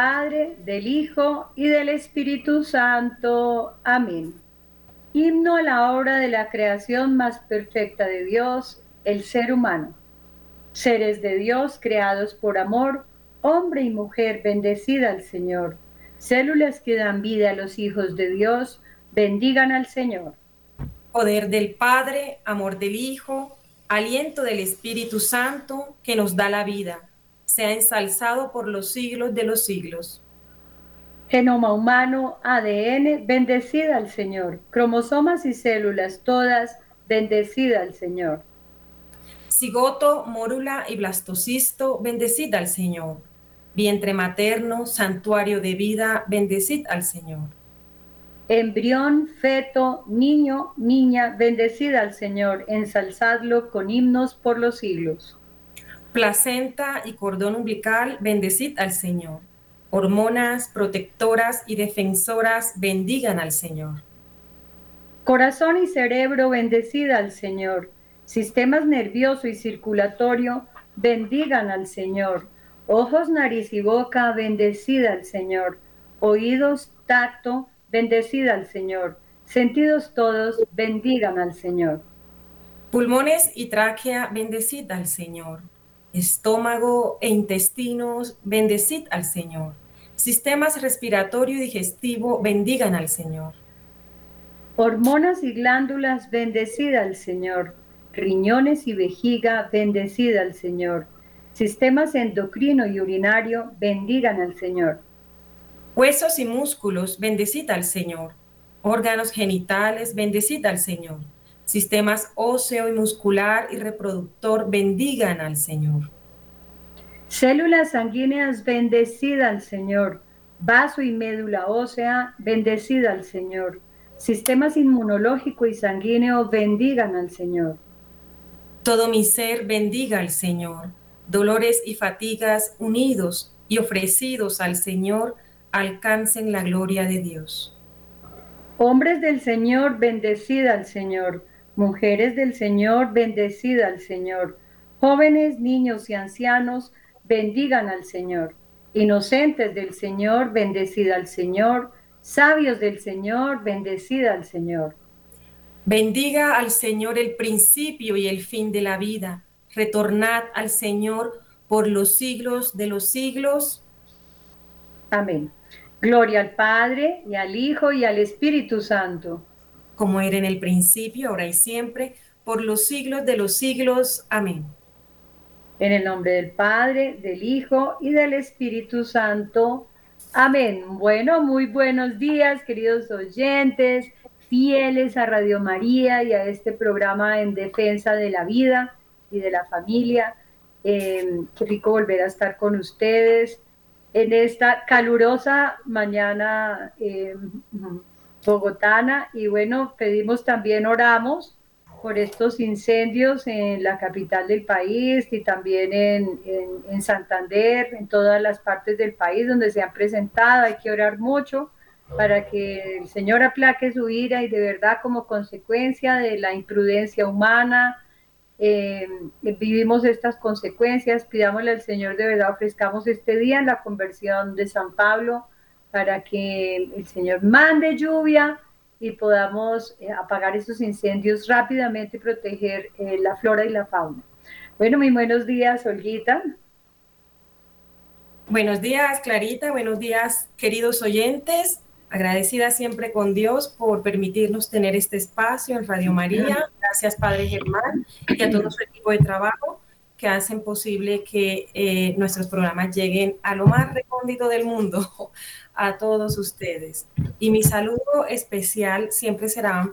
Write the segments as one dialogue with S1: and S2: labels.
S1: Padre, del Hijo y del Espíritu Santo. Amén. Himno a la obra de la creación más perfecta de Dios, el ser humano. Seres de Dios creados por amor, hombre y mujer, bendecida al Señor. Células que dan vida a los hijos de Dios, bendigan al Señor.
S2: Poder del Padre, amor del Hijo, aliento del Espíritu Santo que nos da la vida sea ensalzado por los siglos de los siglos.
S1: Genoma humano, ADN, bendecida al Señor. Cromosomas y células todas, bendecida al Señor.
S2: Cigoto, mórula y blastocisto, bendecida al Señor. Vientre materno, santuario de vida, bendecid al Señor.
S1: Embrión, feto, niño, niña, bendecida al Señor, ensalzadlo con himnos por los siglos
S2: placenta y cordón umbilical, bendecid al Señor. Hormonas protectoras y defensoras, bendigan al Señor.
S1: Corazón y cerebro, bendecida al Señor. Sistemas nervioso y circulatorio, bendigan al Señor. Ojos, nariz y boca, bendecida al Señor. Oídos, tacto, bendecida al Señor. Sentidos todos, bendigan al Señor.
S2: Pulmones y tráquea, bendecida al Señor estómago e intestinos, bendecid al Señor. Sistemas respiratorio y digestivo, bendigan al Señor.
S1: Hormonas y glándulas, bendecid al Señor. Riñones y vejiga, bendecid al Señor. Sistemas endocrino y urinario, bendigan al Señor.
S2: Huesos y músculos, bendecid al Señor. Órganos genitales, bendecid al Señor sistemas óseo y muscular y reproductor bendigan al Señor.
S1: Células sanguíneas bendecida al Señor. Vaso y médula ósea bendecida al Señor. Sistemas inmunológico y sanguíneo bendigan al Señor.
S2: Todo mi ser bendiga al Señor. Dolores y fatigas unidos y ofrecidos al Señor alcancen la gloria de Dios.
S1: Hombres del Señor, bendecida al Señor. Mujeres del Señor, bendecida al Señor. Jóvenes, niños y ancianos, bendigan al Señor. Inocentes del Señor, bendecida al Señor. Sabios del Señor, bendecida al Señor.
S2: Bendiga al Señor el principio y el fin de la vida. Retornad al Señor por los siglos de los siglos.
S1: Amén. Gloria al Padre y al Hijo y al Espíritu Santo
S2: como era en el principio, ahora y siempre, por los siglos de los siglos. Amén.
S1: En el nombre del Padre, del Hijo y del Espíritu Santo. Amén. Bueno, muy buenos días, queridos oyentes, fieles a Radio María y a este programa en defensa de la vida y de la familia. Eh, qué rico volver a estar con ustedes en esta calurosa mañana eh, bogotana y bueno, pedimos también, oramos por estos incendios en la capital del país y también en, en, Santander, en todas las partes del país donde se han presentado. Hay que orar mucho para que el Señor aplaque su ira y de verdad como consecuencia de la imprudencia humana eh, vivimos estas consecuencias. Pidámosle al Señor de verdad, ofrezcamos este día en la conversión de San Pablo para que el Señor mande lluvia y podamos eh, apagar esos incendios rápidamente y proteger eh, la flora y la fauna. Bueno, muy buenos días, Olguita.
S2: Buenos días, Clarita. Buenos días, queridos oyentes. Agradecida siempre con Dios por permitirnos tener este espacio en Radio María. Gracias, Padre Germán, y a todo su equipo de trabajo que hacen posible que eh, nuestros programas lleguen a lo más recóndito del mundo, a todos ustedes. Y mi saludo especial siempre será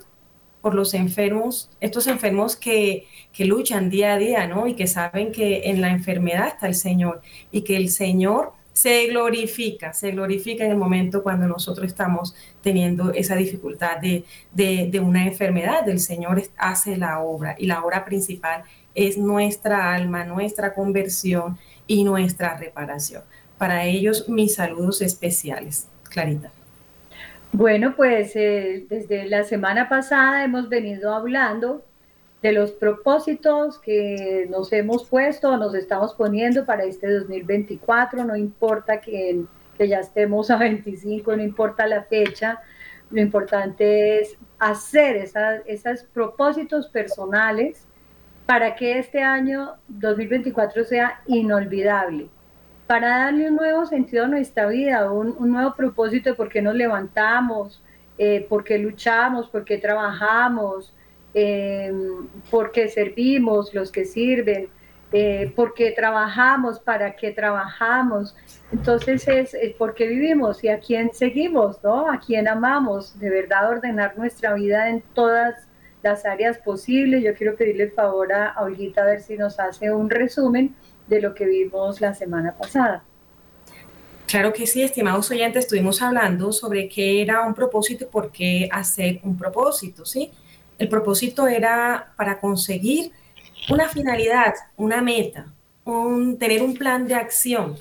S2: por los enfermos, estos enfermos que, que, luchan día a día, ¿no? Y que saben que en la enfermedad está el Señor y que el Señor se glorifica, se glorifica en el momento cuando nosotros estamos teniendo esa dificultad de, de, de una enfermedad. El Señor hace la obra y la obra principal es nuestra alma, nuestra conversión y nuestra reparación. Para ellos, mis saludos especiales. Clarita.
S1: Bueno, pues eh, desde la semana pasada hemos venido hablando de los propósitos que nos hemos puesto, nos estamos poniendo para este 2024, no importa que, que ya estemos a 25, no importa la fecha, lo importante es hacer esos propósitos personales para que este año 2024 sea inolvidable, para darle un nuevo sentido a nuestra vida, un, nuevo propósito de por qué nos levantamos, eh, por qué luchamos, por qué trabajamos, eh, por qué servimos, los que sirven, eh, por qué trabajamos, para qué trabajamos. Entonces es, es por qué vivimos y a quién seguimos, ¿no? A quién amamos, de verdad ordenar nuestra vida en todas las áreas posibles. Yo quiero pedirle el favor a, Olguita a ver si nos hace un resumen de lo que vimos la semana pasada.
S2: Claro que sí, estimados oyentes, estuvimos hablando sobre qué era un propósito y por qué hacer un propósito, ¿sí? El propósito era para conseguir una finalidad, una meta, tener un plan de acción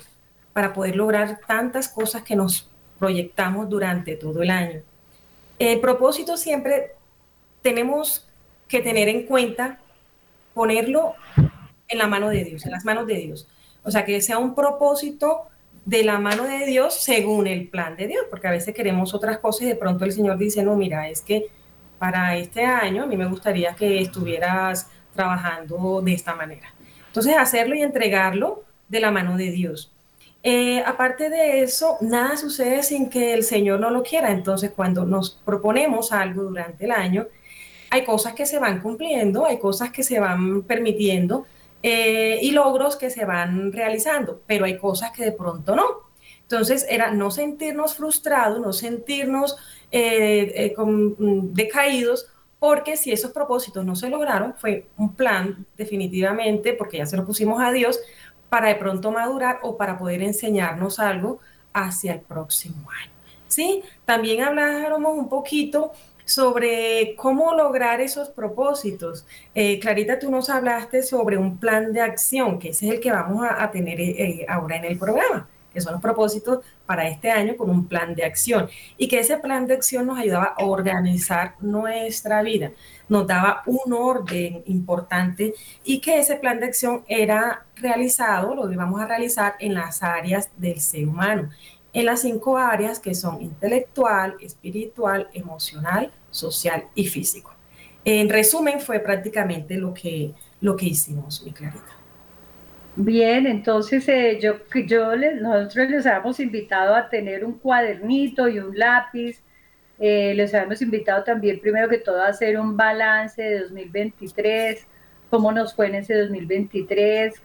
S2: para poder lograr tantas cosas que nos proyectamos durante todo el año. El propósito siempre tenemos que tener en cuenta ponerlo en la mano de Dios, en las manos de Dios. O sea, que sea un propósito de la mano de Dios según el plan de Dios, porque a veces queremos otras cosas y de pronto el Señor dice, no, mira, es que para este año a mí me gustaría que estuvieras trabajando de esta manera. Entonces, hacerlo y entregarlo de la mano de Dios. Eh, aparte de eso, nada sucede sin que el Señor no lo quiera. Entonces, cuando nos proponemos algo durante el año, hay cosas que se van cumpliendo, hay cosas que se van permitiendo eh, y logros que se van realizando, pero hay cosas que de pronto no. Entonces era no sentirnos frustrados, no sentirnos eh, eh, mm, decaídos, porque si esos propósitos no se lograron, fue un plan definitivamente, porque ya se lo pusimos a Dios, para de pronto madurar o para poder enseñarnos algo hacia el próximo año. ¿Sí? También hablamos un poquito sobre cómo lograr esos propósitos. Eh, Clarita, tú nos hablaste sobre un plan de acción, que ese es el que vamos a, tener eh, eh, ahora en el programa, que son los propósitos para este año con un plan de acción. Y que ese plan de acción nos ayudaba a organizar nuestra vida, nos daba un orden importante y que ese plan de acción era realizado, lo íbamos a realizar en las áreas del ser humano en las cinco áreas que son intelectual, espiritual, emocional, social y físico. En resumen, fue prácticamente lo que, lo que hicimos, mi Clarita.
S1: Bien, entonces eh, yo, yo nosotros les habíamos invitado a tener un cuadernito y un lápiz. Eh, les habíamos invitado también, primero que todo, a hacer un balance de 2023, cómo nos fue en ese 2023,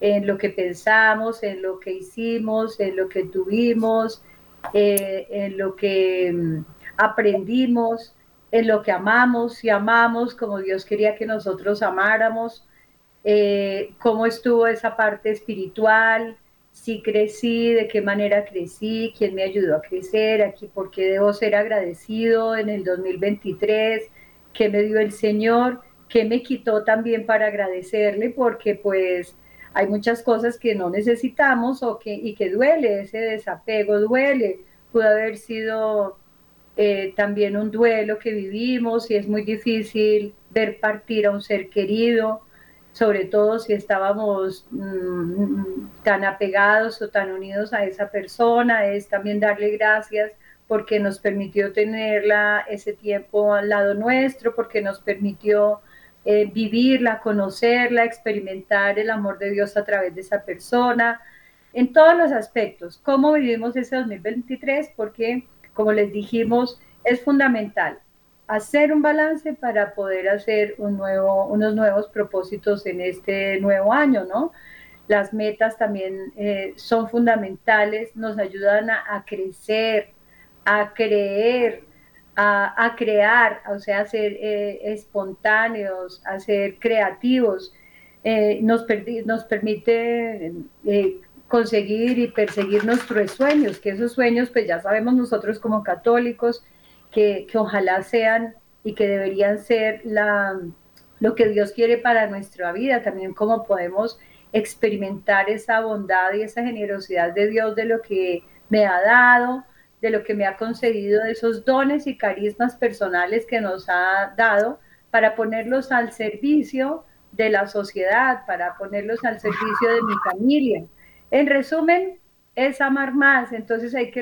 S1: en lo que pensamos, en lo que hicimos, en lo que tuvimos, eh, en lo que mm, aprendimos, en lo que amamos y amamos como Dios quería que nosotros amáramos, eh, cómo estuvo esa parte espiritual, si crecí, de qué manera crecí, quién me ayudó a crecer, aquí por qué debo ser agradecido en el 2023, qué me dio el Señor, qué me quitó también para agradecerle, porque pues hay muchas cosas que no necesitamos o que, y que duele, ese desapego duele. Pudo haber sido eh, también un duelo que vivimos y es muy difícil ver partir a un ser querido, sobre todo si estábamos mm, tan apegados o tan unidos a esa persona, es también darle gracias porque nos permitió tenerla ese tiempo al lado nuestro, porque nos permitió eh, vivirla, conocerla, experimentar el amor de Dios a través de esa persona, en todos los aspectos. ¿Cómo vivimos ese 2023? Porque, como les dijimos, es fundamental hacer un balance para poder hacer un nuevo, unos nuevos propósitos en este nuevo año, ¿no? Las metas también eh, son fundamentales, nos ayudan a crecer, a creer, a, crear, o sea, a ser eh, espontáneos, a ser creativos, eh, nos, nos, permite conseguir y perseguir nuestros sueños, que esos sueños, pues ya sabemos nosotros como católicos, que, que ojalá sean y que deberían ser la, lo que Dios quiere para nuestra vida, también cómo podemos experimentar esa bondad y esa generosidad de Dios de lo que me ha dado, de lo que me ha concedido, de esos dones y carismas personales que nos ha dado para ponerlos al servicio de la sociedad, para ponerlos al servicio de mi familia. En resumen, es amar más, entonces hay que,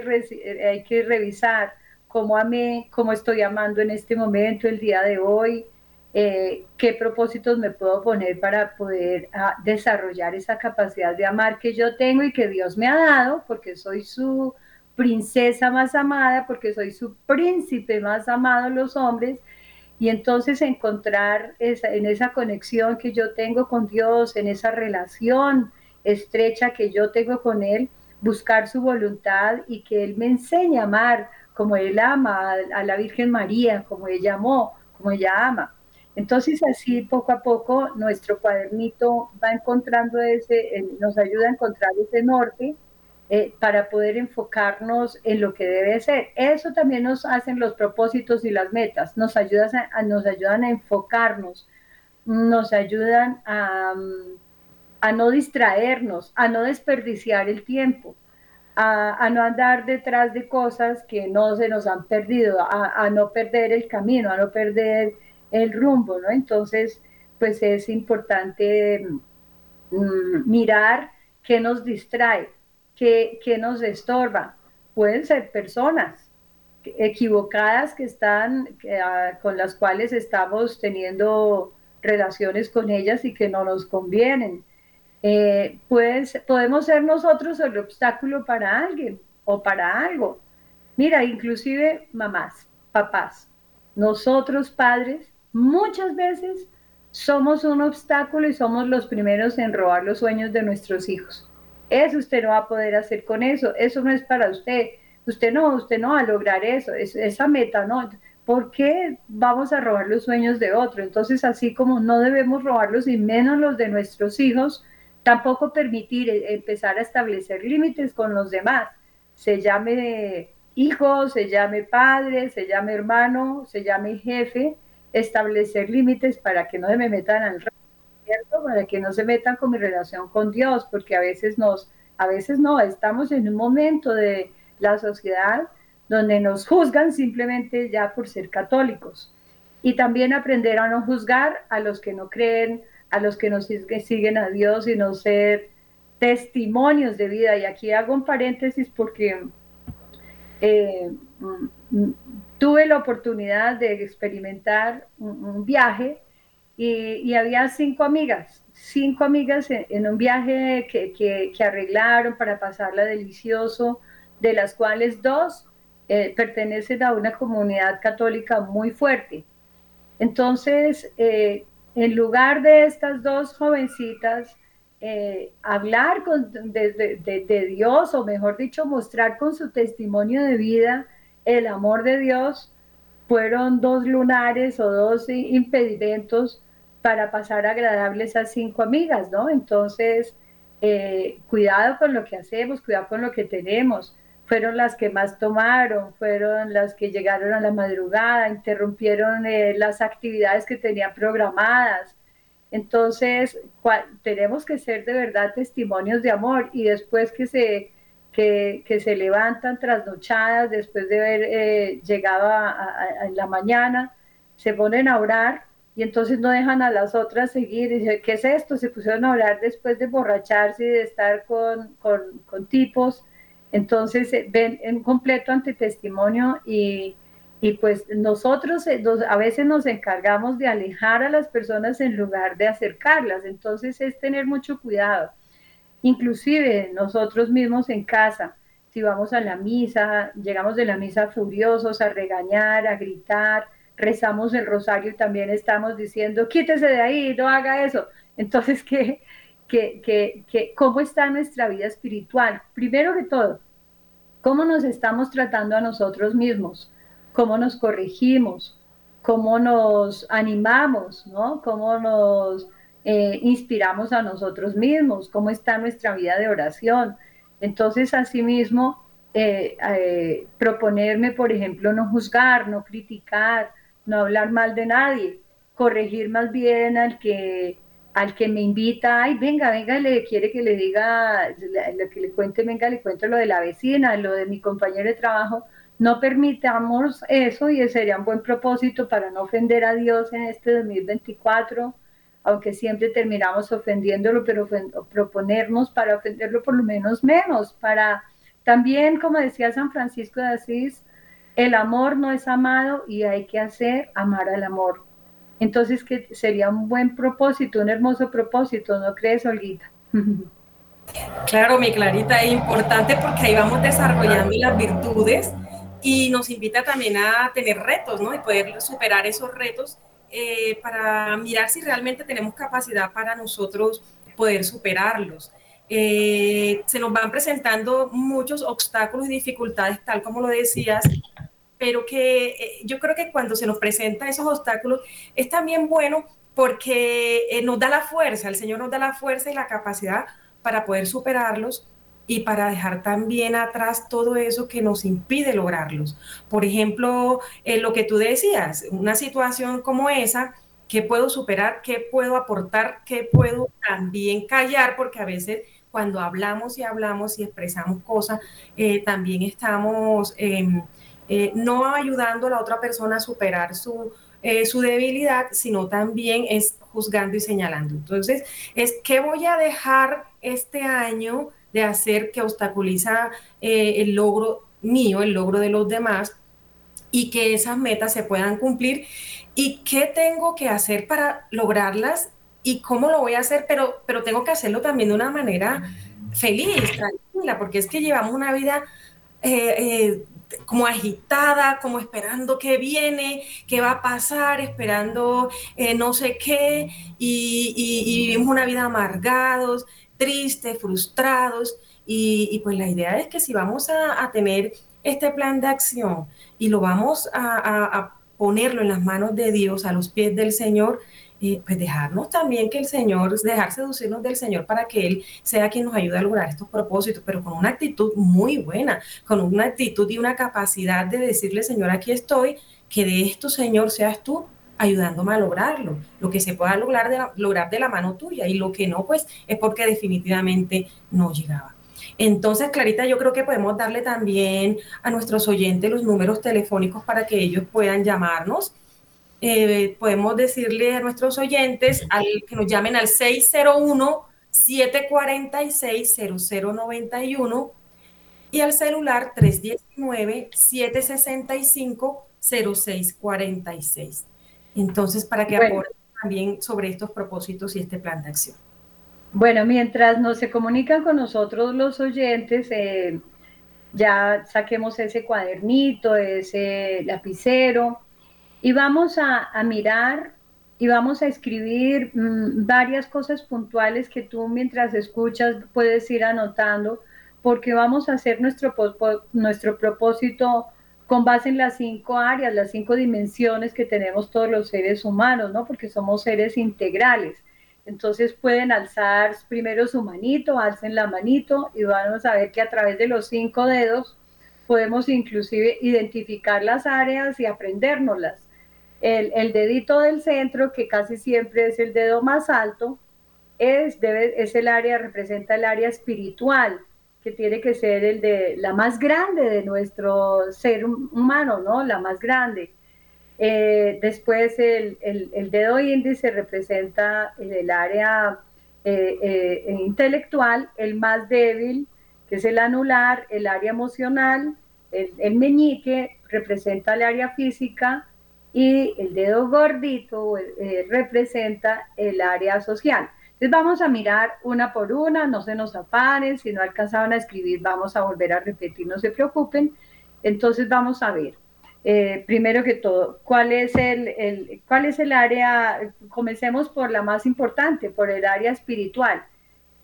S1: hay que revisar cómo amé, cómo estoy amando en este momento, el día de hoy, eh, qué propósitos me puedo poner para poder ah, desarrollar esa capacidad de amar que yo tengo y que Dios me ha dado, porque soy su princesa más amada, porque soy su príncipe más amado los hombres, y entonces encontrar en esa conexión que yo tengo con Dios, en esa relación estrecha que yo tengo con Él, buscar su voluntad y que Él me enseñe a amar como Él ama a la Virgen María, como ella amó, como ella ama. Entonces así poco a poco nuestro cuadernito va encontrando ese, nos ayuda a encontrar ese norte eh, para poder enfocarnos en lo que debe ser. Eso también nos hacen los propósitos y las metas, nos, a, nos ayudan a enfocarnos, nos ayudan a, a no distraernos, a no desperdiciar el tiempo. A, a, no andar detrás de cosas que no se nos han perdido, a, no perder el camino, a no perder el rumbo, ¿no? Entonces, pues es importante mm, mirar qué nos distrae, qué, nos estorba. Pueden ser personas equivocadas que están, ah, con las cuales estamos teniendo relaciones con ellas y que no nos convienen. Eh, podemos ser nosotros el obstáculo para alguien o para algo. Mira, inclusive mamás, papás, nosotros padres muchas veces somos un obstáculo y somos los primeros en robar los sueños de nuestros hijos. Eso usted no va a poder hacer con eso, eso no es para usted. Usted no, usted no va a lograr eso, esa meta no. ¿Por qué vamos a robar los sueños de otro? Entonces, así como no debemos robarlos y menos los de nuestros hijos, tampoco permitir eh, empezar a establecer límites con los demás. Se llame hijo, se llame padre, se llame hermano, se llame jefe, establecer límites para que no se me metan al ¿cierto? Para que no se metan con mi relación con Dios, porque a veces nos, a veces no, estamos en un momento de la sociedad donde nos juzgan simplemente ya por ser católicos. Y también aprender a no juzgar a los que no creen, a los que no siguen a Dios, y no ser testimonios de vida. Y aquí hago un paréntesis porque eh, mm, tuve la oportunidad de experimentar un, viaje y, había cinco amigas, cinco amigas en, un viaje que, arreglaron para pasarla delicioso, de las cuales dos eh, pertenecen a una comunidad católica muy fuerte. Entonces, eh, en lugar de estas dos jovencitas, eh, hablar con, de, Dios, o mejor dicho, mostrar con su testimonio de vida el amor de Dios, fueron dos lunares o dos impedimentos para pasar agradables a cinco amigas, ¿no? Entonces, eh, cuidado con lo que hacemos, cuidado con lo que tenemos. Fueron las que más tomaron, fueron las que llegaron a la madrugada, interrumpieron eh, las actividades que tenían programadas, entonces, tenemos que ser de verdad testimonios de amor y después que se, que, se levantan trasnochadas, después de haber eh, llegado en la mañana, se ponen a orar y entonces no dejan a las otras seguir. Y dicen, ¿qué es esto? Se pusieron a orar después de borracharse y de estar con, con tipos. Entonces, eh, ven en completo ante testimonio y y pues nosotros eh, a veces nos encargamos de alejar a las personas en lugar de acercarlas. Entonces es tener mucho cuidado. Inclusive nosotros mismos en casa, si vamos a la misa, llegamos de la misa furiosos a regañar, a gritar, rezamos el rosario y también estamos diciendo, quítese de ahí, no haga eso. Entonces, ¿qué, qué, qué, ¿cómo está nuestra vida espiritual? Primero que todo, ¿cómo nos estamos tratando a nosotros mismos? cómo nos corregimos, cómo nos animamos, ¿no? Cómo nos eh, inspiramos a nosotros mismos, cómo está nuestra vida de oración. Entonces, asimismo, eh, eh, proponerme, por ejemplo, no juzgar, no criticar, no hablar mal de nadie, corregir más bien al que al que me invita, ay, venga, venga, le quiere que le diga, lo que le cuente, venga, le cuento lo de la vecina, lo de mi compañero de trabajo, no permitamos eso y sería un buen propósito para no ofender a Dios en este 2024, aunque siempre terminamos ofendiéndolo, pero proponernos para ofenderlo por lo menos menos, para también, como decía San Francisco de Asís, el amor no es amado y hay que hacer amar al amor. Entonces, que sería un buen propósito, un hermoso propósito, ¿no crees, Olguita?
S2: Claro, mi Clarita, es importante porque ahí vamos desarrollando las virtudes y nos invita también a tener retos, ¿no? Y poder superar esos retos eh, para mirar si realmente tenemos capacidad para nosotros poder superarlos. Eh, se nos van presentando muchos obstáculos y dificultades, tal como lo decías, pero que eh, yo creo que cuando se nos presentan esos obstáculos es también bueno porque nos da la fuerza, el Señor nos da la fuerza y la capacidad para poder superarlos y para dejar también atrás todo eso que nos impide lograrlos. Por ejemplo, eh, lo que tú decías, una situación como esa, ¿qué puedo superar? ¿Qué puedo aportar? ¿Qué puedo también callar? Porque a veces cuando hablamos y hablamos y expresamos cosas, eh, también estamos em, eh, no ayudando a la otra persona a superar su, su debilidad, sino también es juzgando y señalando. Entonces, es qué voy a dejar este año de hacer que obstaculiza eh, el logro mío, el logro de los demás y que esas metas se puedan cumplir y qué tengo que hacer para lograrlas y cómo lo voy a hacer, pero, pero tengo que hacerlo también de una manera feliz, tranquila, porque es que llevamos una vida eh, eh, como agitada, como esperando qué viene, qué va a pasar, esperando no sé qué, y, y, vivimos una vida amargados, tristes, frustrados. Y, pues la idea es que si vamos a, tener este plan de acción y lo vamos a, ponerlo en las manos de Dios, a los pies del Señor, pues dejarnos también que el Señor, dejar seducirnos del Señor para que Él sea quien nos ayude a lograr estos propósitos, pero con una actitud muy buena, con una actitud y una capacidad de decirle, Señor, aquí estoy, que de esto, Señor, seas tú ayudándome a lograrlo, lo que se pueda lograr de la, lograr de la mano tuya y lo que no, pues es porque definitivamente no llegaba. Entonces, Clarita, yo creo que podemos darle también a nuestros oyentes los números telefónicos para que ellos puedan llamarnos. Eh, podemos decirle a nuestros oyentes al, que nos llamen al 601-746-0091 y al celular 319-765-0646. Entonces, para que aporten también sobre estos propósitos y este plan de acción.
S1: Bueno, mientras nos se comunican con nosotros los oyentes, eh, ya saquemos ese cuadernito, ese lapicero y vamos a, mirar y vamos a escribir mm, varias cosas puntuales que tú mientras escuchas puedes ir anotando porque vamos a hacer nuestro, nuestro propósito con base en las cinco áreas, las cinco dimensiones que tenemos todos los seres humanos, ¿no? Porque somos seres integrales. Entonces pueden alzar primero su manito, alcen la manito y vamos a ver que a través de los cinco dedos podemos inclusive identificar las áreas y aprendérnoslas. El, el dedito del centro, que casi siempre es el dedo más alto, es, debe, es el área, representa el área espiritual que tiene que ser el de la más grande de nuestro ser humano, ¿no? La más grande. Eh, después el, el, dedo índice representa el área eh, eh, intelectual, el más débil, que es el anular, el área emocional, el, el, meñique representa el área física y el dedo gordito representa el área social. Entonces vamos a mirar una por una, no se nos afanen, si no alcanzaban a escribir vamos a volver a repetir, no se preocupen. Entonces vamos a ver, eh, primero que todo, ¿cuál es el, cuál es el área? Comencemos por la más importante, por el área espiritual.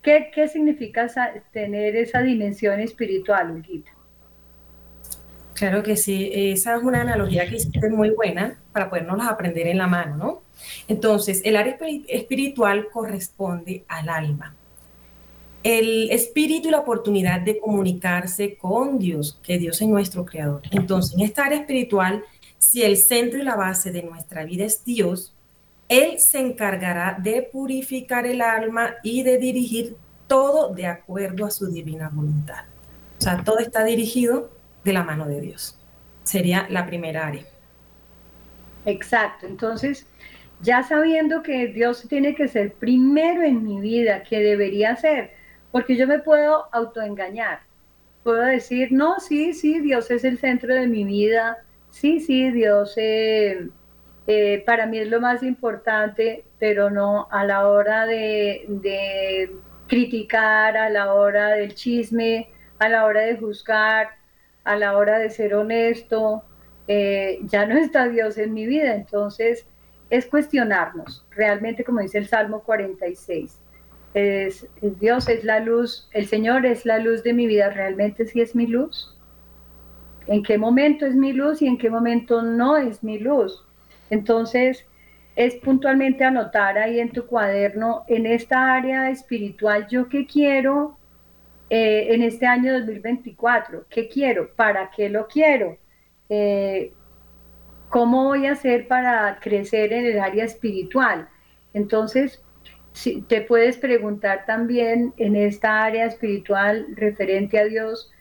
S1: ¿Qué, qué significa tener esa dimensión espiritual, Ulguita?
S2: Claro que sí, esa es una analogía que hiciste muy buena para podernos aprender en la mano, ¿no? Entonces, el área espiritual corresponde al alma. El espíritu y la oportunidad de comunicarse con Dios, que Dios es nuestro creador. Entonces, en esta área espiritual, si el centro y la base de nuestra vida es Dios, Él se encargará de purificar el alma y de dirigir todo de acuerdo a su divina voluntad. O sea, todo está dirigido de la mano de Dios. sería la primera área.
S1: Exacto, entonces ya sabiendo que Dios tiene que ser primero en mi vida, que debería ser, porque yo me puedo autoengañar, puedo decir, no, sí, sí, Dios es el centro de mi vida, sí, sí, Dios eh, eh, para mí es lo más importante, pero no a la hora de, de criticar, a la hora del chisme, a la hora de juzgar, a la hora de ser honesto, eh, ya no está Dios en mi vida. Entonces, es cuestionarnos, realmente como dice el Salmo 46. Es, Dios es la luz, el Señor es la luz de mi vida, realmente sí es mi luz. ¿En qué momento es mi luz y en qué momento no es mi luz? Entonces, es puntualmente anotar ahí en tu cuaderno, en esta área espiritual, yo qué quiero eh, en este año 2024, qué quiero, para qué lo quiero, eh, ¿cómo voy a hacer para crecer en el área espiritual? Entonces, si te puedes preguntar también en esta área espiritual referente a Dios,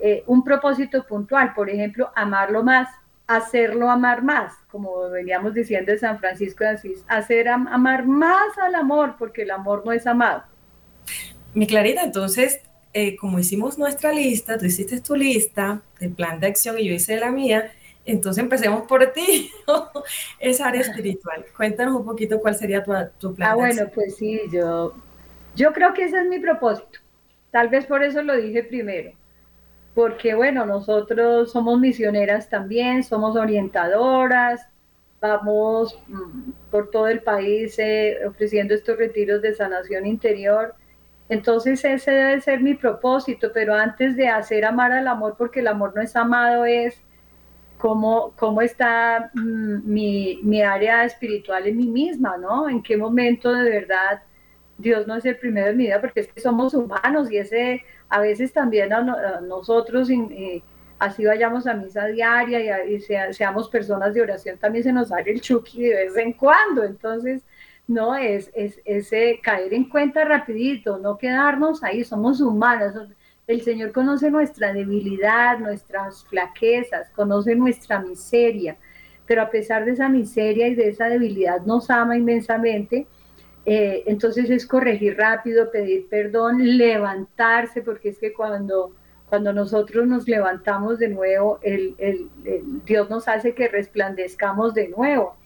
S1: eh, un propósito puntual, por ejemplo, amarlo más, hacerlo amar más, como veníamos diciendo de San Francisco de Asís, hacer amar más al amor, porque el amor no es amado.
S2: Mi Clarita, entonces eh, como hicimos nuestra lista, tú hiciste tu lista del plan de acción y yo hice la mía, entonces empecemos por ti, esa área espiritual. Cuéntanos un poquito cuál sería tu, tu plan.
S1: Ah, bueno, pues sí, yo, yo creo que ese es mi propósito. Tal vez por eso lo dije primero. Porque bueno, nosotros somos misioneras también, somos orientadoras, vamos mm, por todo el país eh, ofreciendo estos retiros de sanación interior entonces ese debe ser mi propósito, pero antes de hacer amar al amor, porque el amor no es amado, es cómo, cómo está mm, mi, mi, área espiritual en mí misma, ¿no? En qué momento de verdad Dios no es el primero en mi vida, porque es que somos humanos y ese a veces también nosotros, así vayamos a misa diaria y, seamos personas de oración, también se nos sale el chuki de vez en cuando. Entonces, no es, es ese caer en cuenta rapidito, no quedarnos ahí, somos humanos. El Señor conoce nuestra debilidad, nuestras flaquezas, conoce nuestra miseria, pero a pesar de esa miseria y de esa debilidad nos ama inmensamente. Eh, entonces es corregir rápido, pedir perdón, levantarse, porque es que cuando, cuando nosotros nos levantamos de nuevo, el, Dios nos hace que resplandezcamos de nuevo.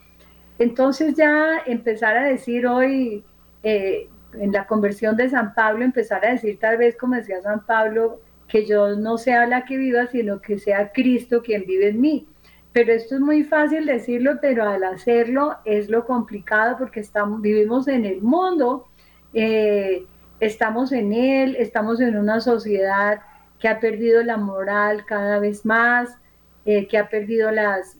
S1: Entonces ya empezar a decir hoy, eh, en la conversión de San Pablo, empezar a decir tal vez como decía San Pablo, que yo no sea la que viva, sino que sea Cristo quien vive en mí. Pero esto es muy fácil decirlo, pero al hacerlo es lo complicado porque estamos, vivimos en el mundo, eh, estamos en él, estamos en una sociedad que ha perdido la moral cada vez más, eh, que ha perdido las,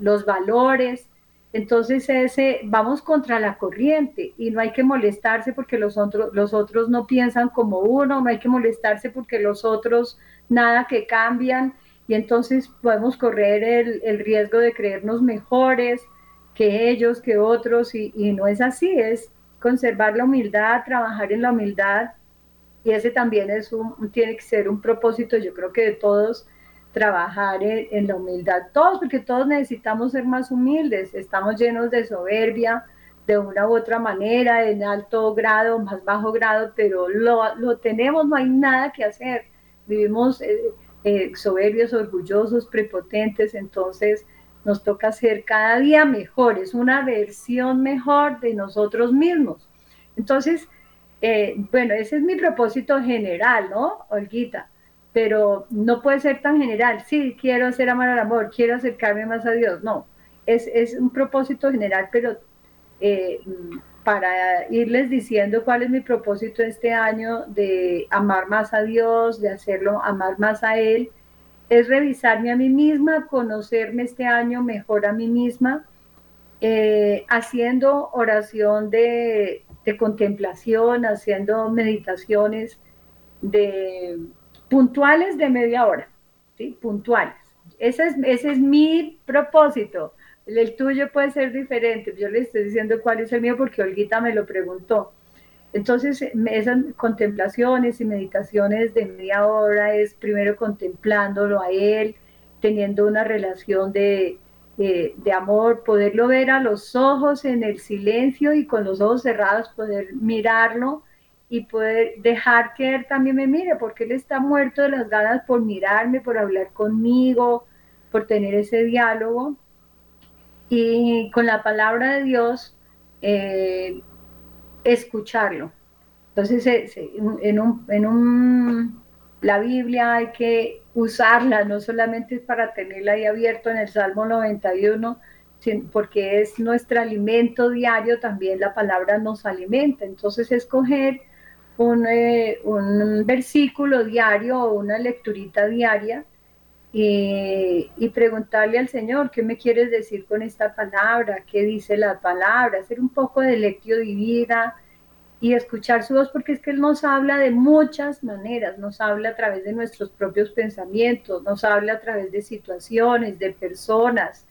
S1: los valores. Entonces ese vamos contra la corriente y no hay que molestarse porque los otros, los otros no piensan como uno, no hay que molestarse porque los otros nada que cambian. Y entonces podemos correr el, riesgo de creernos mejores que ellos, que otros y, y no es así, es conservar la humildad, trabajar en la humildad. Y ese también es un, tiene que ser un propósito yo creo que de todos trabajar en, la humildad, todos, porque todos necesitamos ser más humildes, estamos llenos de soberbia de una u otra manera, en alto grado, más bajo grado, pero lo, lo tenemos, no hay nada que hacer, vivimos eh, eh, soberbios, orgullosos, prepotentes, entonces nos toca ser cada día mejores, una versión mejor de nosotros mismos. Entonces, eh, bueno, ese es mi propósito general, ¿no, Olguita? Pero no puede ser tan general. Sí, quiero hacer amar al amor, quiero acercarme más a Dios. No, es, es un propósito general, pero eh, para irles diciendo cuál es mi propósito este año de amar más a Dios, de hacerlo, amar más a Él, es revisarme a mí misma, conocerme este año mejor a mí misma, eh, haciendo oración de, de contemplación, haciendo meditaciones de puntuales de media hora, ¿sí? Puntuales. Ese es, ese es mi propósito. El tuyo puede ser diferente. Yo le estoy diciendo cuál es el mío porque Olguita me lo preguntó. Entonces, esas contemplaciones y meditaciones de media hora es primero contemplándolo a él, teniendo una relación de, de amor, poderlo ver a los ojos en el silencio y con los ojos cerrados, poder mirarlo y poder dejar que él también me mire, porque él está muerto de las ganas por mirarme, por hablar conmigo, por tener ese diálogo. Y con la palabra de Dios, eh, escucharlo. Entonces, en, un, en un, la Biblia hay que usarla, no solamente para tenerla ahí abierto en el Salmo 91, porque es nuestro alimento diario, también la palabra nos alimenta. Entonces, escoger un, eh, un versículo diario o una lecturita diaria y, y, preguntarle al Señor, ¿qué me quieres decir con esta palabra? ¿Qué dice la palabra? Hacer un poco de lectio divina y escuchar su voz, porque es que Él nos habla de muchas maneras, nos habla a través de nuestros propios pensamientos, nos habla a través de situaciones, de personas,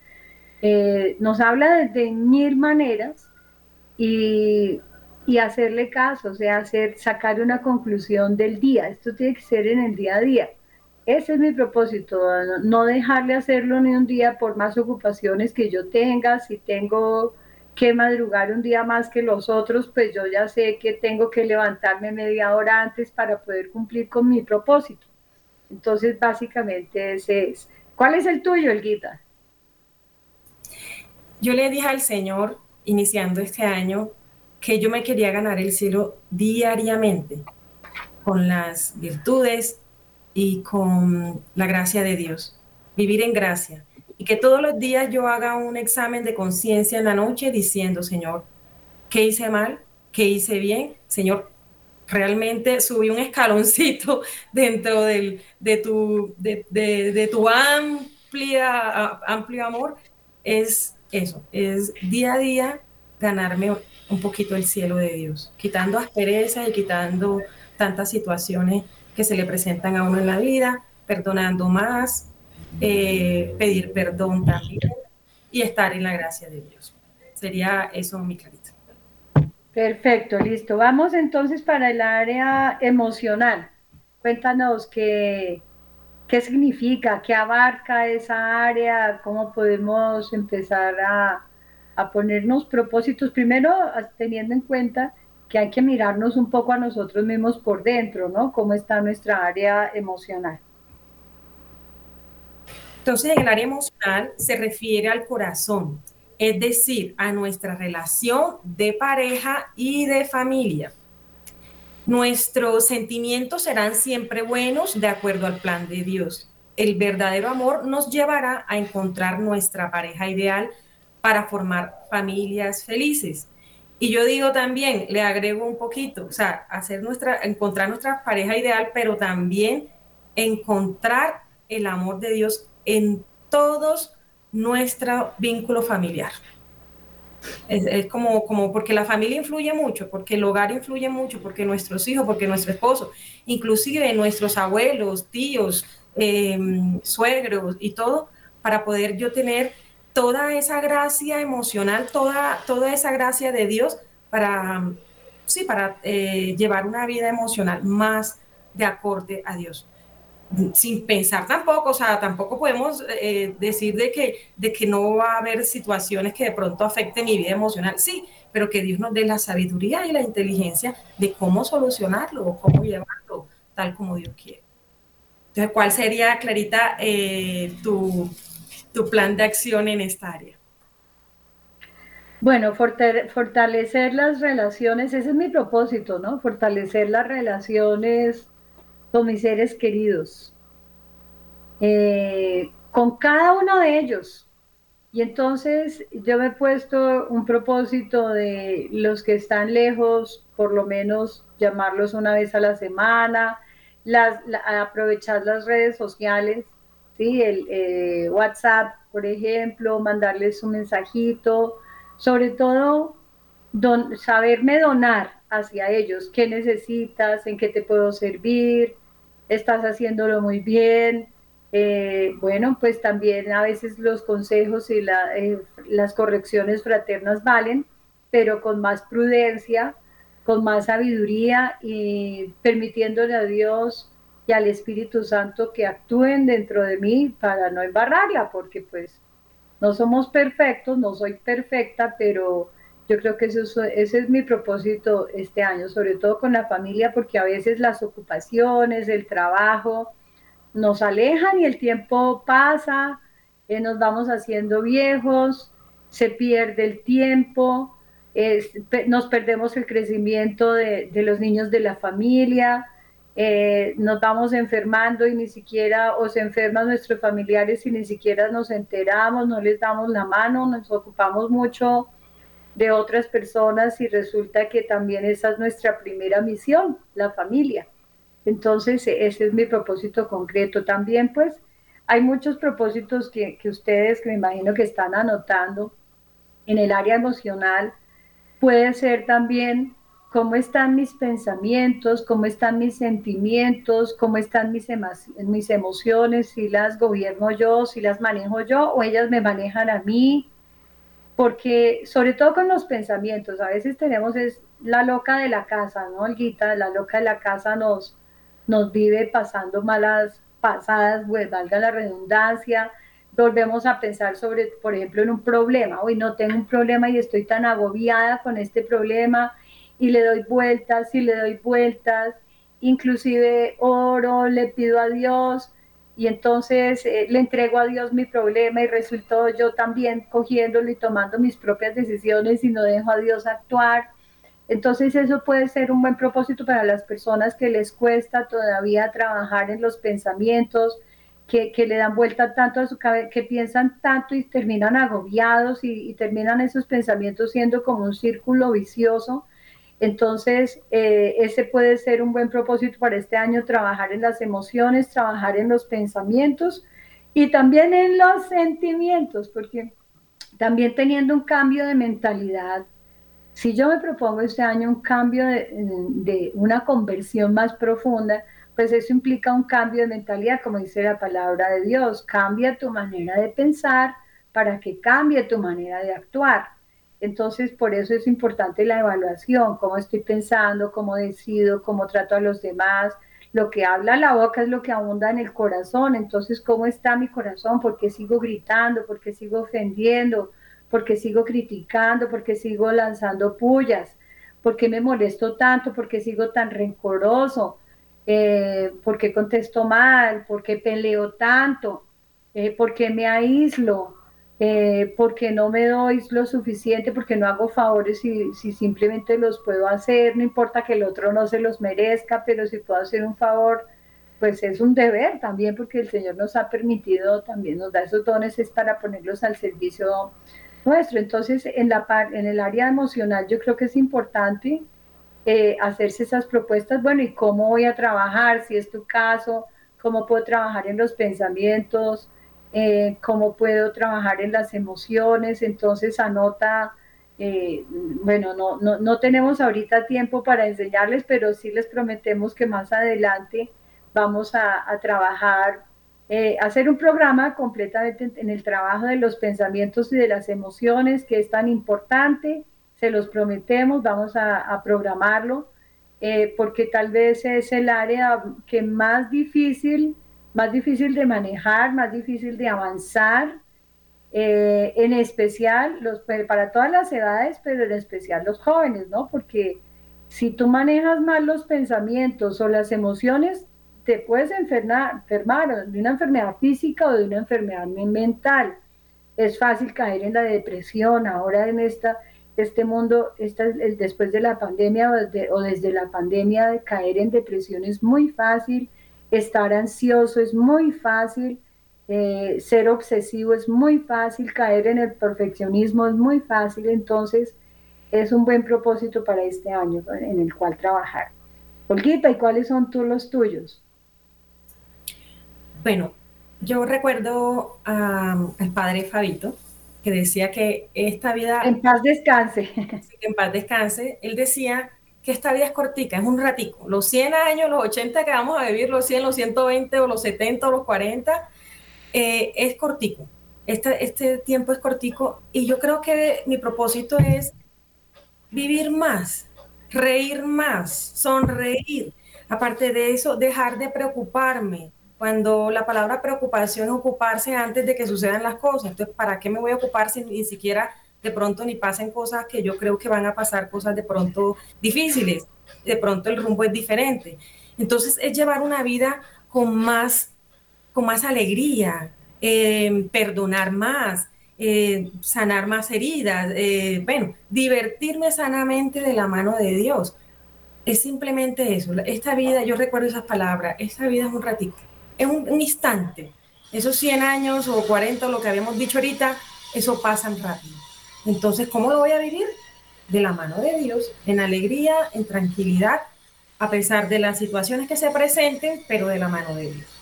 S1: eh, nos habla de, de mil maneras y, y, hacerle caso, o sea, hacer, sacar una conclusión del día. Esto tiene que ser en el día a día. Ese es mi propósito, no dejarle hacerlo ni un día por más ocupaciones que yo tenga, si tengo que madrugar un día más que los otros, pues yo ya sé que tengo que levantarme media hora antes para poder cumplir con mi propósito. Entonces, básicamente ese es. ¿Cuál es el tuyo, Elguita?
S2: Yo le dije al Señor, iniciando este año, que yo me quería ganar el cielo diariamente, con las virtudes y con la gracia de Dios. Vivir en gracia y que todos los días yo haga un examen de conciencia en la noche diciendo, Señor, ¿qué hice mal? ¿Qué hice bien? Señor, realmente subí un escaloncito dentro del, de, tu, de, de, tu amplia, amplio amor. Es eso, es día a día ganarme un poquito el cielo de Dios, quitando aspereza y quitando tantas situaciones que se le presentan a uno en la vida, perdonando más, eh, pedir perdón también y estar en la gracia de Dios. Sería eso mi clarito.
S1: Perfecto, listo. Vamos entonces para el área emocional. Cuéntanos qué, qué significa, qué abarca esa área, cómo podemos empezar a, a ponernos propósitos, primero teniendo en cuenta que hay que mirarnos un poco a nosotros mismos por dentro, ¿no? ¿Cómo está nuestra área emocional?
S2: Entonces, en el área emocional se refiere al corazón, es decir, a nuestra relación de pareja y de familia. Nuestros sentimientos serán siempre buenos de acuerdo al plan de Dios. El verdadero amor nos llevará a encontrar nuestra pareja ideal para formar familias felices. Y yo digo también, le agrego un poquito, o sea, hacer nuestra, encontrar nuestra pareja ideal, pero también encontrar el amor de Dios en todos nuestro vínculo familiar. Es, como, como porque la familia influye mucho, porque el hogar influye mucho, porque nuestros hijos, porque nuestro esposo, inclusive nuestros abuelos, tíos, em, suegros y todo, para poder yo tener toda esa gracia emocional, toda, toda esa gracia de Dios para, sí, para eh, llevar una vida emocional más de acorde a Dios sin pensar tampoco, o sea, tampoco podemos eh, decir de que, de que no va a haber situaciones que de pronto afecten mi vida emocional, sí, pero que Dios nos dé la sabiduría y la inteligencia de cómo solucionarlo o cómo llevarlo tal como Dios quiere. Entonces, ¿cuál sería, Clarita, eh, tu, tu plan de acción en esta área?
S1: Bueno, fortalecer las relaciones, ese es mi propósito, ¿no? Fortalecer las relaciones con mis seres queridos, eh, con cada uno de ellos. Y entonces yo me he puesto un propósito de los que están lejos, por lo menos llamarlos una vez a la semana, las, aprovechar las redes sociales, el eh, WhatsApp, por ejemplo, mandarles un mensajito, sobre todo saberme donar hacia ellos, qué necesitas, en qué te puedo servir, estás haciéndolo muy bien. Eh, bueno, pues también a veces los consejos y eh, las correcciones fraternas valen, pero con más prudencia, con más sabiduría y permitiéndole a Dios y al Espíritu Santo que actúen dentro de mí para no embarrarla, porque pues no somos perfectos, no soy perfecta, pero yo creo que eso, ese es mi propósito este año, sobre todo con la familia, porque a veces las ocupaciones, el trabajo nos alejan y el tiempo pasa, eh, nos vamos haciendo viejos, se pierde el tiempo, nos perdemos el crecimiento de, los niños de la familia, eh, nos vamos enfermando y ni siquiera, o enferman nuestros familiares y ni siquiera nos enteramos, no les damos la mano, nos ocupamos mucho de otras personas y resulta que también esa es nuestra primera misión, la familia. Entonces, ese es mi propósito concreto. También, pues, hay muchos propósitos que, que ustedes, que me imagino que están anotando en el área emocional, puede ser también cómo están mis pensamientos, cómo están mis sentimientos, cómo están mis, mis emociones, si las gobierno yo, si las manejo yo o ellas me manejan a mí, porque sobre todo con los pensamientos, a veces tenemos es la loca de la casa, ¿no, Olguita? La loca de la casa nos, nos vive pasando malas pasadas, pues valga la redundancia, volvemos a pensar sobre, por ejemplo, en un problema. Hoy no tengo un problema y estoy tan agobiada con este problema y le doy vueltas y le doy vueltas. Inclusive oro, le pido a Dios y entonces eh, le entrego a Dios mi problema y resultó yo también cogiéndolo y tomando mis propias decisiones y no dejo a Dios actuar. Entonces eso puede ser un buen propósito para las personas que les cuesta todavía trabajar en los pensamientos, que, le dan vuelta tanto a su cabeza, que piensan tanto y terminan agobiados y, terminan esos pensamientos siendo como un círculo vicioso. Entonces, eh, ese puede ser un buen propósito para este año, trabajar en las emociones, trabajar en los pensamientos y también en los sentimientos, porque también teniendo un cambio de mentalidad, si yo me propongo este año un cambio de, de una conversión más profunda, pues eso implica un cambio de mentalidad, como dice la palabra de Dios. Cambia tu manera de pensar para que cambie tu manera de actuar. Entonces, por eso es importante la evaluación, cómo estoy pensando, cómo decido, cómo trato a los demás. Lo que habla la boca es lo que abunda en el corazón. Entonces, ¿cómo está mi corazón? ¿Por qué sigo gritando? ¿Por qué sigo ofendiendo? ¿Por qué sigo criticando? ¿Por qué sigo lanzando pullas? ¿Por qué me molesto tanto? ¿Por qué sigo tan rencoroso? eh, por qué contesto mal, por qué peleo tanto, eh, por qué me aíslo, eh, por qué no me doy lo suficiente, porque no hago favores si, si simplemente los puedo hacer, no importa que el otro no se los merezca, pero si puedo hacer un favor, pues es un deber también, porque el Señor nos ha permitido, también nos da esos dones, es para ponerlos al servicio nuestro. Entonces, en, la, en el área emocional yo creo que es importante eh, hacerse esas propuestas, bueno, ¿y cómo voy a trabajar? Si es tu caso, ¿cómo puedo trabajar en los pensamientos? Eh, ¿Cómo puedo trabajar en las emociones? Entonces anota, eh, bueno, no, no, no, tenemos ahorita tiempo para enseñarles, pero sí les prometemos que más adelante vamos a, a trabajar, hacer un programa completamente en el trabajo de los pensamientos y de las emociones, que es tan importante se los prometemos, vamos a, programarlo, eh, porque tal vez es el área que más difícil, más difícil de manejar, más difícil de avanzar, eh, en especial los, para todas las edades, pero en especial los jóvenes, ¿no? Porque si tú manejas mal los pensamientos o las emociones, te puedes enfermar, enfermar de una enfermedad física o de una enfermedad mental. Es fácil caer en la depresión ahora en esta este mundo, esta, después de la pandemia o, desde la pandemia, de caer en depresión es muy fácil, estar ansioso es muy fácil, eh, ser obsesivo es muy fácil, caer en el perfeccionismo es muy fácil, entonces es un buen propósito para este año en el cual trabajar. Olguita, ¿y cuáles son tú los tuyos?
S2: Bueno, yo recuerdo al padre Fabito, que decía que esta vida...
S1: En paz descanse.
S2: en paz descanse. Él decía que esta vida es cortica, es un ratico. Los 100 años, los 80 que vamos a vivir, los 100, los 120 o los 70 o los 40, eh, es cortico. Este, este tiempo es cortico y yo creo que mi propósito es vivir más, reír más, sonreír, Aparte de eso, dejar de preocuparme. Cuando la palabra preocupación es ocuparse antes de que sucedan las cosas. Entonces, ¿para qué me voy a ocupar si ni siquiera de pronto ni pasen cosas que yo creo que van a pasar, cosas de pronto difíciles? De pronto el rumbo es diferente. Entonces, es llevar una vida con más, con más alegría, eh, perdonar más, eh, sanar más heridas, eh, bueno, divertirme sanamente de la mano de Dios. Es simplemente eso. Esta vida, yo recuerdo esas palabras, esta vida es un ratito, es un, instante. Esos 100 años o 40, lo que habíamos dicho ahorita, eso pasan rápido. Entonces, ¿cómo lo voy a vivir? De la mano de Dios, en alegría, en tranquilidad, a pesar de las situaciones que se presenten, pero de la mano de Dios.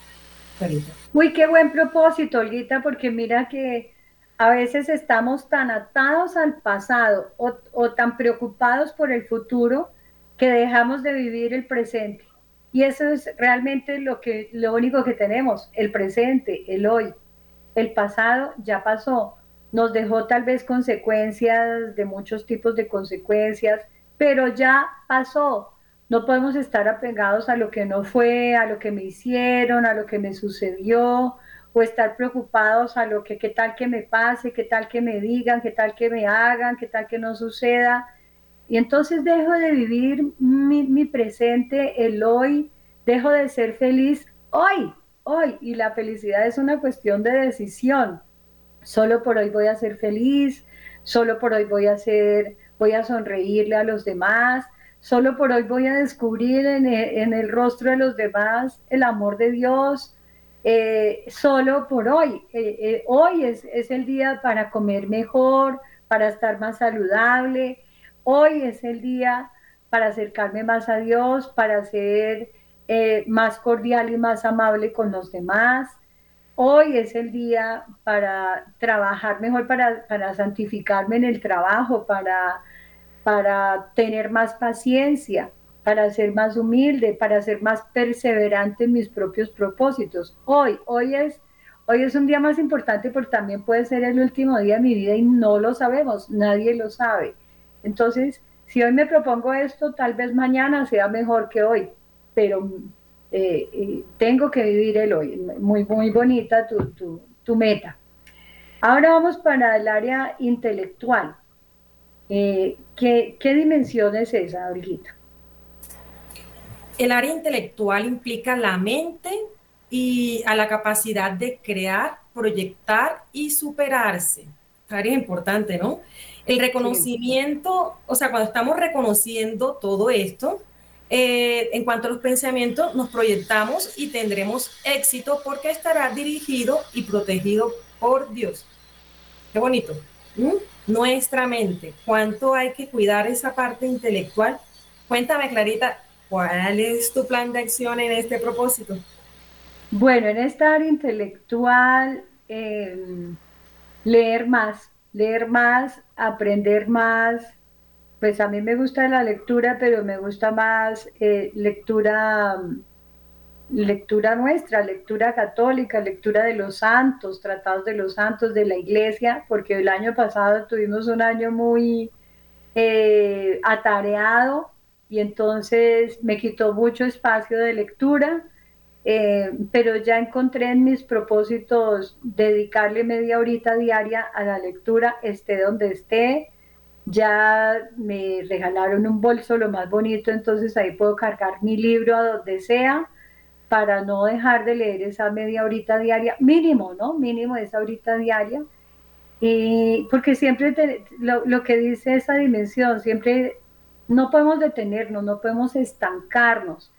S1: Uy, qué buen propósito, Olguita, porque mira que a veces estamos tan atados al pasado o, tan preocupados por el futuro que dejamos de vivir el presente. Y eso es realmente lo, que, lo único que tenemos, el presente, el hoy. El pasado ya pasó, nos dejó tal vez consecuencias de muchos tipos de consecuencias, pero ya pasó. No podemos estar apegados a lo que no fue, a lo que me hicieron, a lo que me sucedió, o estar preocupados a lo que, qué tal que me pase, qué tal que me digan, qué tal que me hagan, qué tal que no suceda. Y entonces dejo de vivir mi, mi presente, el hoy, dejo de ser feliz hoy, hoy. Y la felicidad es una cuestión de decisión. Solo por hoy voy a ser feliz, solo por hoy voy a ser, voy a sonreírle a los demás, solo por hoy voy a descubrir en el, en el rostro de los demás el amor de Dios, eh, solo por hoy. Eh, eh, hoy es, el día para comer mejor, para estar más saludable. Hoy es el día para acercarme más a Dios, para ser más cordial y más amable con los demás. Hoy es el día para trabajar mejor, para, para santificarme en el trabajo, para, para tener más paciencia para ser más humilde, para ser más perseverante en mis propios propósitos. Hoy, hoy es, hoy es un día más importante porque también puede ser el último día de mi vida y no lo sabemos, nadie lo sabe. Entonces, si hoy me propongo esto, tal vez mañana sea mejor que hoy, pero eh, tengo que vivir el hoy. Muy, muy bonita tu, tu, tu, meta. Ahora vamos para el área intelectual. Eh, ¿qué, ¿Qué dimensión es esa, Olguita?
S2: El área intelectual implica la mente y a la capacidad de crear, proyectar y superarse. Área importante, ¿no? El reconocimiento, o sea, cuando estamos reconociendo todo esto, eh, en cuanto a los pensamientos, nos proyectamos y tendremos éxito porque estará dirigido y protegido por Dios. Qué bonito. Nuestra mente. ¿Cuánto hay que cuidar esa parte intelectual? Cuéntame, Clarita, ¿Cuál es tu plan de acción en este propósito?
S1: Bueno, en esta área intelectual, em, leer más, leer más, aprender más. Pues a mí me gusta la lectura, pero me gusta más eh, lectura, lectura nuestra, lectura católica, lectura de los santos, tratados de los santos, de la iglesia, porque el año pasado tuvimos un año muy eh, atareado y entonces me quitó mucho espacio de lectura, eh, pero ya encontré en mis propósitos dedicarle media horita diaria a la lectura, esté donde esté. Ya me regalaron un bolso lo más bonito, entonces ahí puedo cargar mi libro a donde sea para no dejar de leer esa media horita diaria, mínimo, ¿no? Mínimo esa horita diaria. Y porque siempre lo, lo que dice esa dimensión, siempre no podemos detenernos, no podemos estancarnos.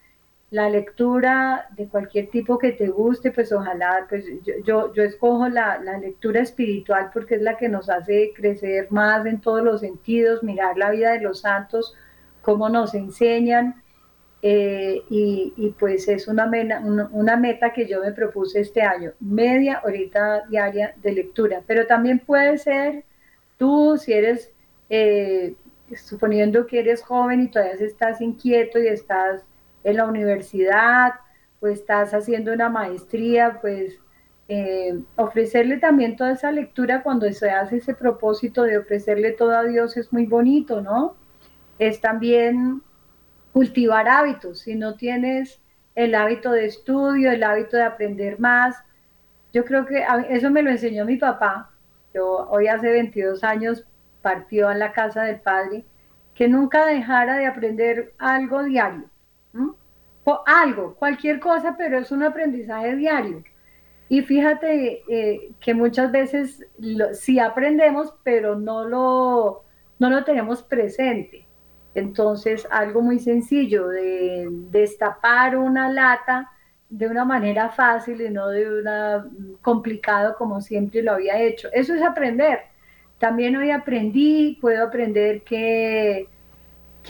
S1: La lectura de cualquier tipo que te guste, pues ojalá, pues yo, yo, escojo la, lectura espiritual porque es la que nos hace crecer más en todos los sentidos, mirar la vida de los santos, cómo nos enseñan. Eh, y, pues es una, una, meta que yo me propuse este año, media horita diaria de lectura, pero también puede ser tú, si eres eh, suponiendo que eres joven y todavía estás inquieto y estás en la universidad o estás haciendo una maestría, pues eh, ofrecerle también toda esa lectura cuando se hace ese propósito de ofrecerle todo a Dios es muy bonito, ¿no? Es también cultivar hábitos. Si no tienes el hábito de estudio, el hábito de aprender más, yo creo que eso me lo enseñó mi papá. Yo hoy hace 22 años partió a la casa del padre, que nunca dejara de aprender algo diario. Algo, cualquier cosa, pero es un aprendizaje diario. Y fíjate eh, que muchas veces sí aprendemos, pero no lo, no lo tenemos presente. Entonces, algo muy sencillo de destapar una lata de una manera fácil y no de una complicado como siempre lo había hecho. Eso es aprender. También hoy aprendí, puedo aprender que,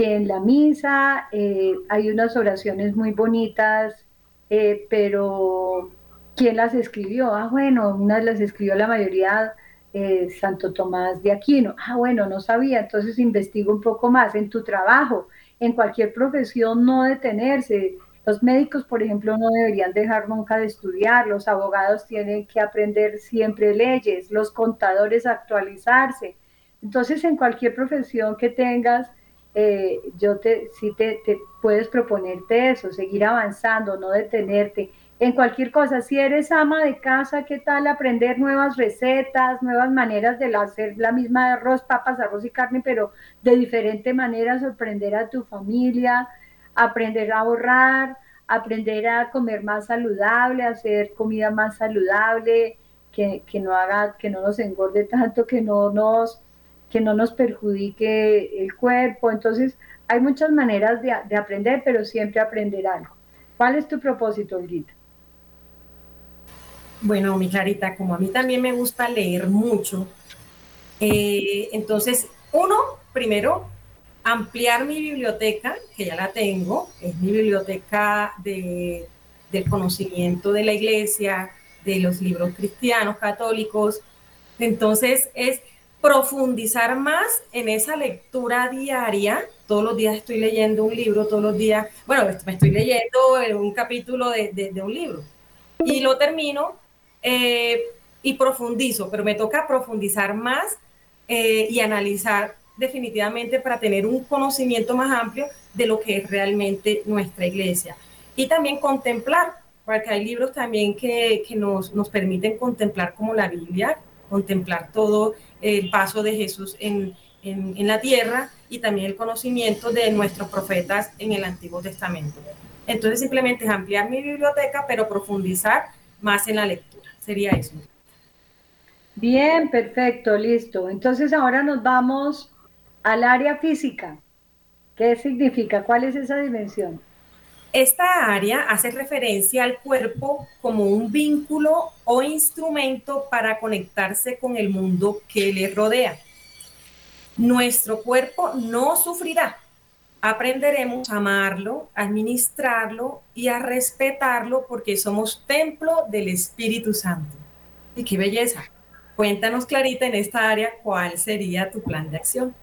S1: que en la misa eh, hay unas oraciones muy bonitas, eh, pero ¿quién las escribió? Ah, bueno, unas las escribió la mayoría eh, Santo Tomás de Aquino. Ah, bueno, no sabía, entonces investigo un poco más en tu trabajo, en cualquier profesión, no detenerse. Los médicos, por ejemplo, no deberían dejar nunca de estudiar, los abogados tienen que aprender siempre leyes, los contadores actualizarse. Entonces, en cualquier profesión que tengas, eh, yo te, sí te, puedes proponerte eso, seguir avanzando, no detenerte en cualquier cosa. Si eres ama de casa, ¿qué tal aprender nuevas recetas, nuevas maneras de hacer la misma arroz, papas, arroz y carne, pero de diferente manera, sorprender a tu familia, aprender a ahorrar, aprender a comer más saludable, hacer comida más saludable, que, no haga, que no nos engorde tanto, que no nos, que no nos perjudique el cuerpo. Entonces, hay muchas maneras de, de aprender, pero siempre aprender algo. ¿Cuál es tu propósito, Olguita?
S2: Bueno, mi Clarita, como a mí también me gusta leer mucho, eh, entonces, uno, primero, ampliar mi biblioteca, que ya la tengo, es mi biblioteca de, del conocimiento de la iglesia, de los libros cristianos, católicos. Entonces, es profundizar más en esa lectura diaria. Todos los días estoy leyendo un libro, todos los días, bueno, me estoy leyendo un capítulo de, de un libro. Y lo termino eh, y profundizo, pero me toca profundizar más eh, y analizar definitivamente para tener un conocimiento más amplio de lo que es realmente nuestra iglesia. Y también contemplar, porque hay libros también que, que nos, nos, permiten contemplar como la Biblia, contemplar todo el paso de Jesús en, en, la tierra y también el conocimiento de nuestros profetas en el Antiguo Testamento. Entonces simplemente es ampliar mi biblioteca, pero profundizar más en la lectura sería eso.
S1: Bien, perfecto, listo. Entonces ahora nos vamos al área física. ¿Qué significa? ¿Cuál es esa dimensión?
S2: Esta área hace referencia al cuerpo como un vínculo o instrumento para conectarse con el mundo que le rodea. Nuestro cuerpo no sufrirá. Aprenderemos a amarlo, a administrarlo y a respetarlo porque somos templo del Espíritu Santo. Y qué belleza. Cuéntanos, Clarita, en esta área, ¿cuál sería tu plan de acción?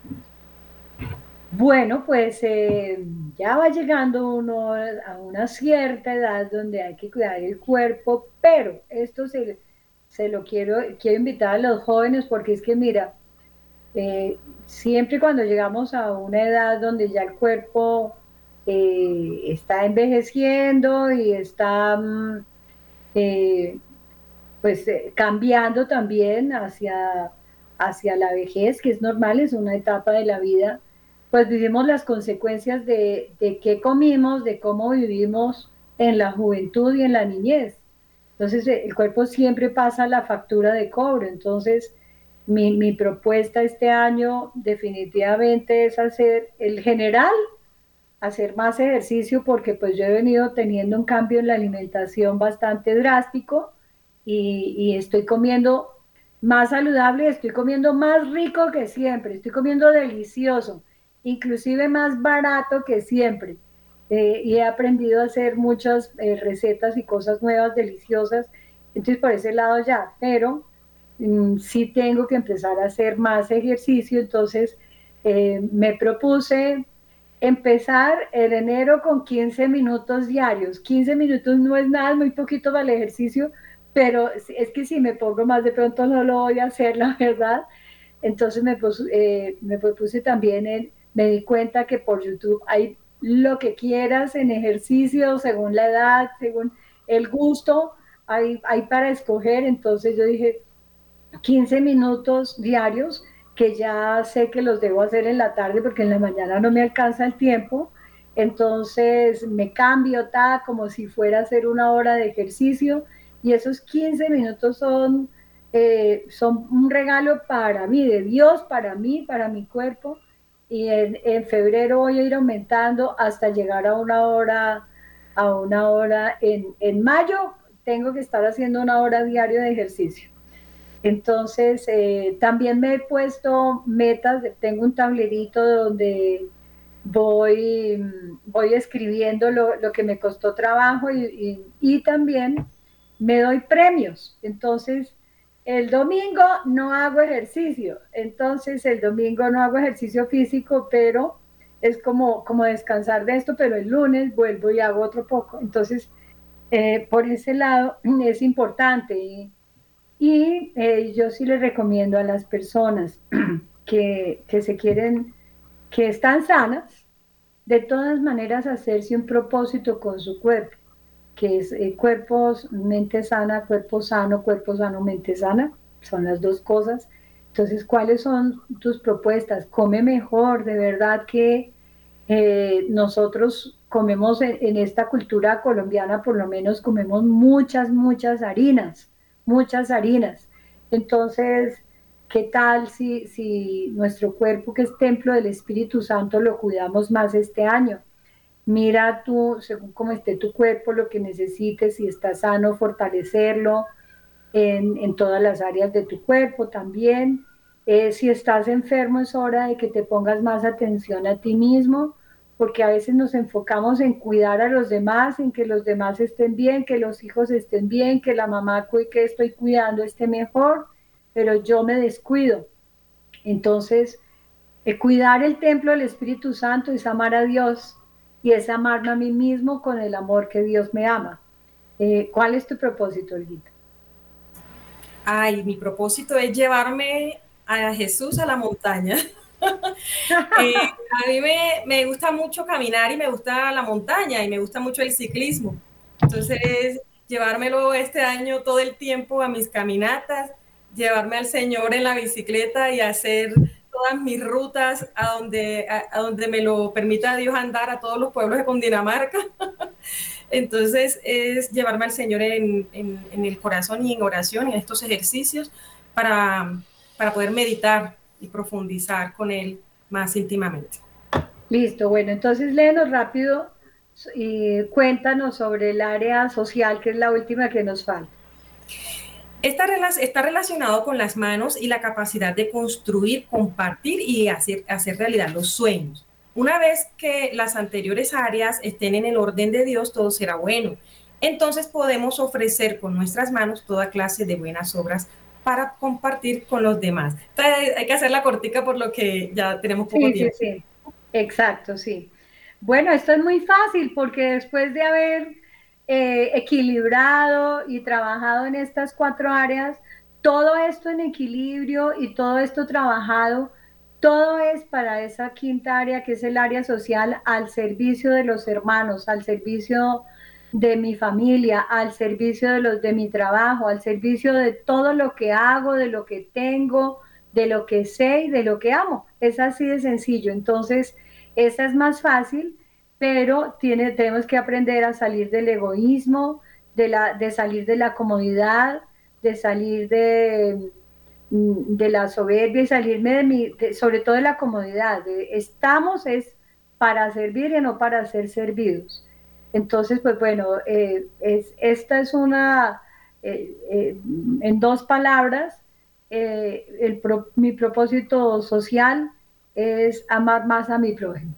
S1: Bueno, pues eh, ya va llegando uno a una cierta edad donde hay que cuidar el cuerpo, pero esto se, lo quiero, quiero invitar a los jóvenes porque es que mira, eh, siempre cuando llegamos a una edad donde ya el cuerpo eh, está envejeciendo y está mm, pues cambiando también hacia, hacia la vejez, que es normal, es una etapa de la vida, pues vivimos las consecuencias de, qué comimos, de cómo vivimos en la juventud y en la niñez. Entonces el cuerpo siempre pasa la factura de cobro. Entonces, mi, propuesta este año definitivamente es hacer el general, hacer más ejercicio porque pues yo he venido teniendo un cambio en la alimentación bastante drástico y estoy comiendo más saludable, estoy comiendo más rico que siempre, estoy comiendo delicioso, inclusive más barato que siempre. Eh, y he aprendido a hacer muchas eh, recetas y cosas nuevas, deliciosas. Entonces, por ese lado ya, pero Mm, sí tengo que empezar a hacer más ejercicio, entonces eh, me propuse empezar el enero con 15 minutos diarios. 15 minutos no es nada, muy poquito para el ejercicio, pero es que si me pongo más de pronto no lo voy a hacer, la verdad. Entonces me, me propuse también, en, me di cuenta que por YouTube hay lo que quieras en ejercicio, según la edad, según el gusto, hay, hay para escoger. Entonces yo dije, 15 minutos diarios, que ya sé que los debo hacer en la tarde porque en la mañana no me alcanza el tiempo. Entonces me cambio, ta, como si fuera a hacer una hora de ejercicio y esos 15 minutos son, eh, son un regalo para mí, de Dios, para mí, para mi cuerpo. Y en, en, febrero voy a ir aumentando hasta llegar a una hora, a una hora. En, en mayo tengo que estar haciendo una hora diaria de ejercicio. Entonces, eh, también me he puesto metas, tengo un tablerito donde voy, voy escribiendo lo, lo que me costó trabajo y, y, y, también me doy premios. Entonces, el domingo no hago ejercicio, entonces el domingo no hago ejercicio físico, pero es como, como descansar de esto, pero el lunes vuelvo y hago otro poco. Entonces, eh, por ese lado es importante. Y, eh, yo sí les recomiendo a las personas que, que, se quieren, que están sanas, de todas maneras hacerse un propósito con su cuerpo, que es eh, cuerpos, mente sana, cuerpo sano, cuerpo sano, mente sana, son las dos cosas. Entonces, ¿cuáles son tus propuestas? Come mejor, de verdad que eh, nosotros comemos en, en esta cultura colombiana, por lo menos comemos muchas, muchas harinas muchas harinas. Entonces, ¿qué tal si, si nuestro cuerpo, que es templo del Espíritu Santo, lo cuidamos más este año? Mira tú, según cómo esté tu cuerpo, lo que necesites, si está sano, fortalecerlo en, en todas las áreas de tu cuerpo también. Eh, si estás enfermo, es hora de que te pongas más atención a ti mismo porque a veces nos enfocamos en cuidar a los demás, en que los demás estén bien, que los hijos estén bien, que la mamá que estoy cuidando esté mejor, pero yo me descuido. Entonces, el cuidar el templo del Espíritu Santo es amar a Dios y es amarme a mí mismo con el amor que Dios me ama. Eh, ¿Cuál es tu propósito, Olguita?
S2: Ay, mi propósito es llevarme a Jesús a la montaña. Eh, a mí me, me, gusta mucho caminar y me gusta la montaña y me gusta mucho el ciclismo. Entonces, llevármelo este año todo el tiempo a mis caminatas, llevarme al Señor en la bicicleta y hacer todas mis rutas a donde, a, donde me lo permita Dios andar a todos los pueblos de Cundinamarca. Entonces, es llevarme al Señor en, en, en el corazón y en oración, en estos ejercicios, para, para poder meditar y profundizar con él más íntimamente.
S1: Listo, bueno, entonces léenos rápido y cuéntanos sobre el área social, que es la última que nos falta.
S2: Esta está relacionado con las manos y la capacidad de construir, compartir y hacer, hacer realidad los sueños. Una vez que las anteriores áreas estén en el orden de Dios, todo será bueno. Entonces podemos ofrecer con nuestras manos toda clase de buenas obras para compartir con los demás. Entonces, hay que hacer la cortica por lo que ya tenemos poco
S1: sí,
S2: tiempo.
S1: Sí, sí, exacto, sí. Bueno, esto es muy fácil porque después de haber eh, equilibrado y trabajado en estas cuatro áreas, todo esto en equilibrio y todo esto trabajado, todo es para esa quinta área que es el área social al servicio de los hermanos, al servicio de mi familia, al servicio de los de mi trabajo, al servicio de todo lo que hago, de lo que tengo, de lo que sé y de lo que amo. Es así de sencillo. Entonces, esa es más fácil, pero tiene, tenemos que aprender a salir del egoísmo, de, la, de salir de la comodidad, de salir de, de la soberbia y salirme de mi, sobre todo de la comodidad. Estamos es para servir y no para ser servidos. Entonces, pues bueno, eh, es, esta es una, eh, eh, en dos palabras, el pro, mi propósito social es amar más a mi prójimo.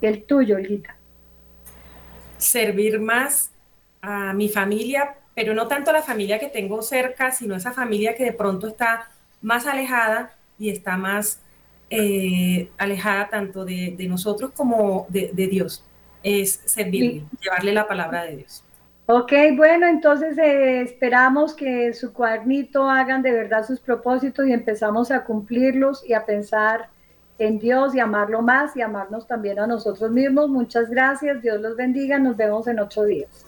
S1: El tuyo, Olguita.
S2: Servir más a mi familia, pero no tanto a la familia que tengo cerca, sino esa familia que de pronto está más alejada y está más eh, alejada tanto de, de, nosotros como de, de Dios es servirle, sí. llevarle la palabra de Dios.
S1: Ok, bueno, entonces eh, esperamos que su cuadernito hagan de verdad sus propósitos y empezamos a cumplirlos y a pensar en Dios y amarlo más y amarnos también a nosotros mismos. Muchas gracias, Dios los bendiga, nos vemos en ocho días.